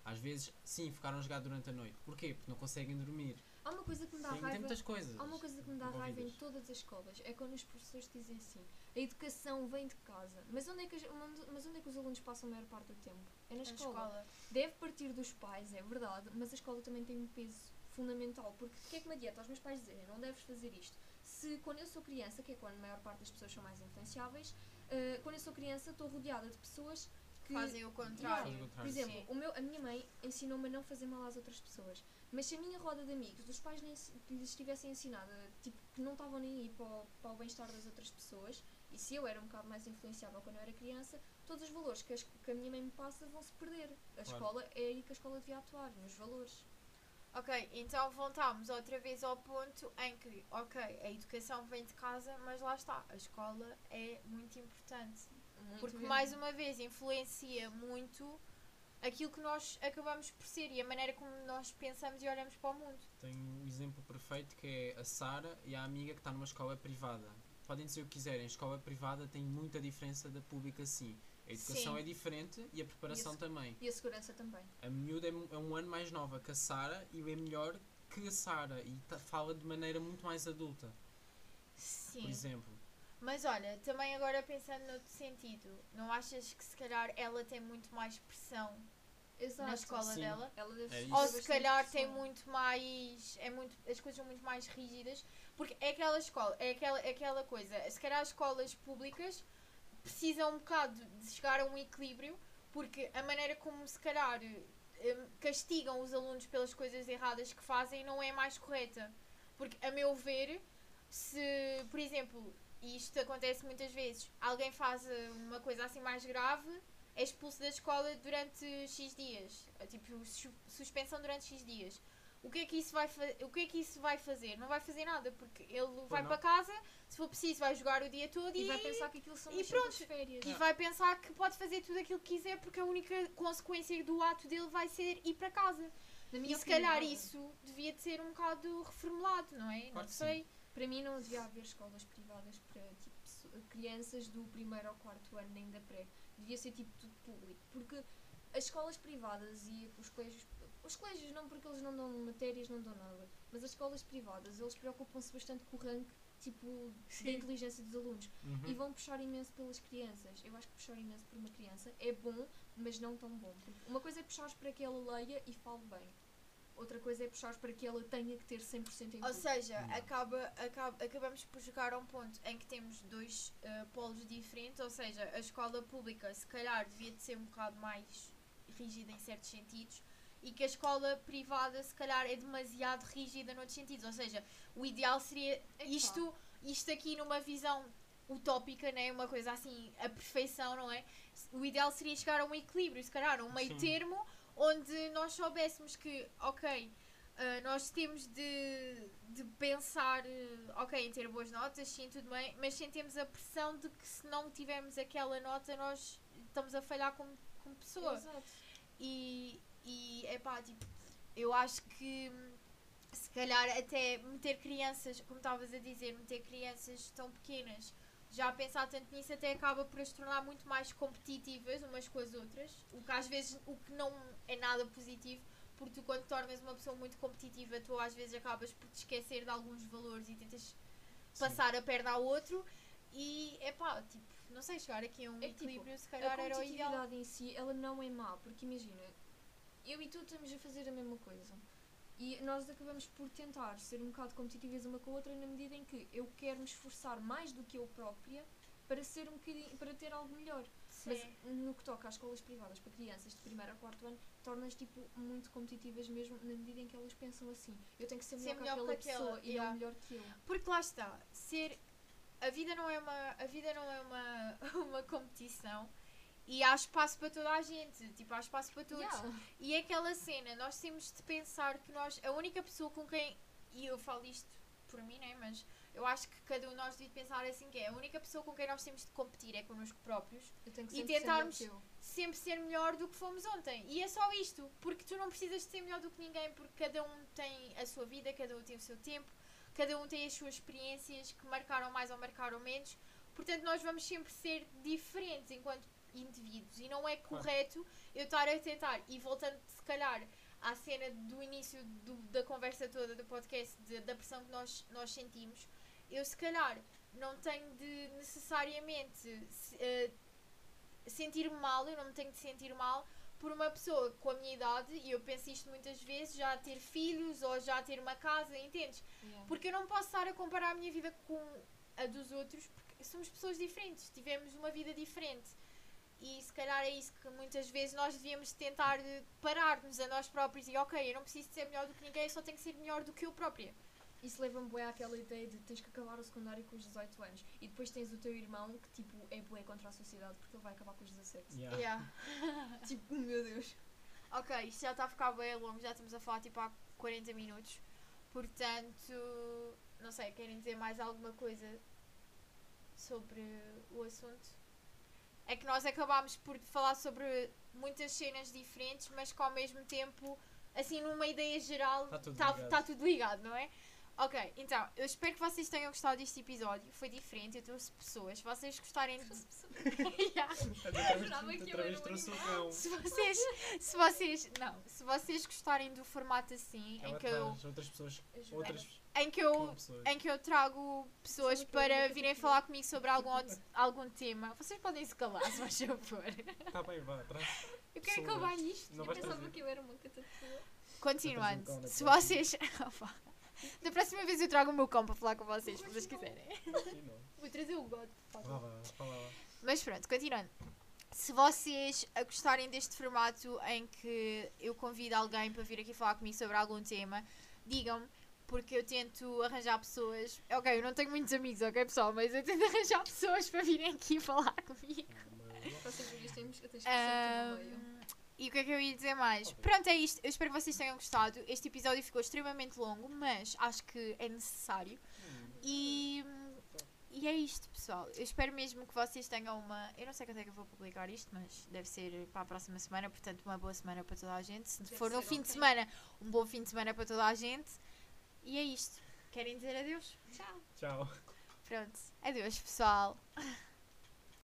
Às vezes, sim, ficaram a jogar durante a noite. Porquê? Porque não conseguem dormir. Há uma coisa que me dá Tem, tem raiva. muitas coisas. Há uma coisa que me dá raiva em todas as escolas, é quando os professores dizem assim, a educação vem de casa. Mas onde é que, as- mas onde é que os alunos passam a maior parte do tempo? É na na escola. escola. Deve partir dos pais, é verdade, mas a escola também tem um peso fundamental. Porque o que é que me adianta aos meus pais dizerem não deves fazer isto? Se quando eu sou criança, que é quando a maior parte das pessoas são mais influenciáveis, eh, quando eu sou criança estou rodeada de pessoas que. Fazem o contrário. Fazem o Por exemplo, Sim. o meu, a minha mãe ensinou-me a não fazer mal às outras pessoas. Mas se a minha roda de amigos, dos pais nem, lhes tivessem ensinado, tipo, que não estavam nem aí para o, para o bem-estar das outras pessoas, e se eu era um bocado mais influenciável quando eu era criança, todos os valores que a, es- que a minha mãe me passa vão se perder. A escola é aí que a escola devia atuar, nos valores. Ok, então voltámos outra vez ao ponto em que, ok, a educação vem de casa, mas lá está, a escola é muito importante. Muito Porque mesmo. mais uma vez influencia muito aquilo que nós acabamos por ser e a maneira como nós pensamos e olhamos para o mundo. Tenho um exemplo perfeito que é a Sara e a amiga que está numa escola privada. Podem dizer o que quiserem, a escola privada tem muita diferença da pública sim. A educação Sim. é diferente e a preparação Isso. também. E a segurança também. A miúda é, é um ano mais nova que a Sara e é melhor que a Sara e fala de maneira muito mais adulta, por Sim. exemplo. Mas olha, também agora pensando noutro sentido, não achas que se calhar ela tem muito mais pressão Exato. na escola Sim. dela? Ela deve É. Ou se calhar tem muito mais. É muito, as coisas são muito mais rígidas. Porque é aquela escola, é aquela, é aquela coisa. Se calhar as escolas públicas precisam um bocado de chegar a um equilíbrio, porque a maneira como se calhar eh, castigam os alunos pelas coisas erradas que fazem não é mais correta. Porque, a meu ver, se, por exemplo, e isto acontece muitas vezes, alguém faz eh, uma coisa assim mais grave, é expulso da escola durante X dias. É Tipo, su- suspensão durante X dias. O que, é que isso vai o que é que isso vai fazer? Não vai fazer nada, porque ele vai não. para casa, se for preciso, vai jogar o dia todo E e, vai pensar que aquilo são e pronto. férias. e vai pensar que pode fazer tudo aquilo que quiser, porque a única consequência do ato dele vai ser ir para casa. Na minha E se calhar isso devia de ser um bocado reformulado, não é? Claro não que sim. Para mim não devia haver escolas privadas para tipo, crianças do primeiro ao quarto ano nem da pré. Devia ser tipo tudo público. Porque as escolas privadas e os colégios. Os colégios não porque eles não dão matérias, não dão nada. Mas as escolas privadas, eles preocupam-se bastante com o ranking tipo, da Sim. inteligência dos alunos. Uhum. E vão puxar imenso pelas crianças. Eu acho que puxar imenso por uma criança é bom, mas não tão bom. Uma coisa é puxares para que ela leia e fale bem. Outra coisa é puxares para que ela tenha que ter 100% em Ou tudo. seja, acaba, acaba, acabamos por chegar a um ponto em que temos dois eh, polos diferentes, ou seja, a escola pública se calhar devia de ser um bocado mais rígida em certos sentidos e que a escola privada se calhar é demasiado rígida noutros sentidos. Ou seja, o ideal seria Epá. isto, isto aqui numa visão utópica, né? uma coisa assim, a perfeição, não é? O ideal seria chegar a um equilíbrio, se calhar, um meio Sim. termo onde nós soubéssemos que, ok, Uh, nós temos de, de pensar, uh, ok, em ter boas notas, sim, tudo bem, mas sentimos a pressão de que se não tivermos aquela nota, nós estamos a falhar como, como pessoa. Exato. E, e é pá, tipo, eu acho que se calhar até meter crianças, como estavas a dizer, meter crianças tão pequenas, já a pensar tanto nisso até acaba por as tornar muito mais competitivas umas com as outras, o que às vezes o que não é nada positivo, porque tu quando tornas uma pessoa muito competitiva, tu às vezes acabas por te esquecer de alguns valores e tentas Sim. passar a perna ao outro e é pá, tipo, não sei, chegar aqui a um É tipo, equilíbrio se A calhar era o ideal. competitividade em si, ela não é má, porque imagina, eu e tu estamos a fazer a mesma coisa. E nós acabamos por tentar ser um bocado competitivas uma com a outra na medida em que eu quero me esforçar mais do que eu própria para ser um bocadinho, para ter algo melhor. Mas Sim. no que toca às escolas privadas para crianças de primeiro a quarto ano, tornas tipo muito competitivas mesmo na medida em que elas pensam assim, eu tenho que ser Ser melhor, melhor que que aquela aquela, pessoa e yeah. não melhor que eu. Porque lá está, ser a vida não é uma a vida não é uma, uma competição e há espaço para toda a gente, tipo, há espaço para todos. Yeah. E é aquela cena, nós temos de pensar que nós, a única pessoa com quem, e eu falo isto por mim, né, mas eu acho que cada um de nós deve pensar assim que é, a única pessoa com quem nós temos de competir é connosco próprios, E ser tentarmos- eu. sempre ser melhor do que fomos ontem. E é só isto, porque tu não precisas de ser melhor do que ninguém, porque cada um tem a sua vida, cada um tem o seu tempo, cada um tem as suas experiências que marcaram mais ou marcaram menos. Portanto, nós vamos sempre ser diferentes enquanto indivíduos e não é correto eu estar a tentar. E voltando, se calhar, à cena do início do- da conversa toda do podcast, de- da pressão que nós, nós sentimos, eu se calhar não tenho de necessariamente se- eh, sentir-me mal, eu não me tenho de sentir mal por uma pessoa com a minha idade, e eu penso isto muitas vezes, já ter filhos ou já ter uma casa, entendes? Yeah. Porque eu não posso estar a comparar a minha vida com a dos outros, porque somos pessoas diferentes, tivemos uma vida diferente. E se calhar é isso que muitas vezes nós devíamos tentar eh, parar-nos a nós próprios e ok, eu não preciso de ser melhor do que ninguém, eu só tenho que ser melhor do que eu própria. Isso leva-me bué àquela ideia de tens que acabar o secundário com os 18 anos e depois tens o teu irmão que tipo é bué contra a sociedade porque ele vai acabar com os 17. Yeah. Yeah. Tipo, meu Deus. Ok, isto já está a ficar bem longo, já estamos a falar tipo há 40 minutos. Portanto, não sei, querem dizer mais alguma coisa sobre o assunto? É que nós acabámos por falar sobre muitas cenas diferentes, mas que ao mesmo tempo, assim, numa ideia geral, Tá tudo está ligado. tá tudo ligado, não é? Ok, então, eu espero que vocês tenham gostado deste episódio. Foi diferente, eu trouxe pessoas. Se vocês gostarem de. Yeah. Eu. Se vocês, se vocês, não, se vocês gostarem do formato assim, em Ela que eu, outras pessoas. As Outras em que eu, em que eu trago pessoas para virem falar comigo sobre algum, outro- algum tema, vocês podem se calar, se faz favor. Tá bem, vá, traz. Eu quero acabar isto. Não Eu pensava trazer. que eu era uma catapulta. Continuando, se vocês. Da próxima vez eu trago o meu cão para falar com vocês, se vocês quiserem. Vou trazer o God. Fala lá. Mas pronto, continuando. Se vocês gostarem deste formato em que eu convido alguém para vir aqui falar comigo sobre algum tema, digam-me, porque eu tento arranjar pessoas. Ok, eu não tenho muitos amigos, ok pessoal, mas eu tento arranjar pessoas para virem aqui falar comigo. Temos que ser uma veia. Ahm, e o que é que eu ia dizer mais? Pronto, é isto. Eu espero que vocês tenham gostado. Este episódio ficou extremamente longo, mas acho que é necessário. E, e é isto, pessoal. Eu espero mesmo que vocês tenham uma. Eu não sei quando é que eu vou publicar isto, mas deve ser para a próxima semana. Portanto, uma boa semana para toda a gente. Se Deve for no ser fim de ontem. semana, um bom fim de semana para toda a gente. E é isto. Querem dizer adeus? Tchau. Tchau. Pronto. Adeus, pessoal.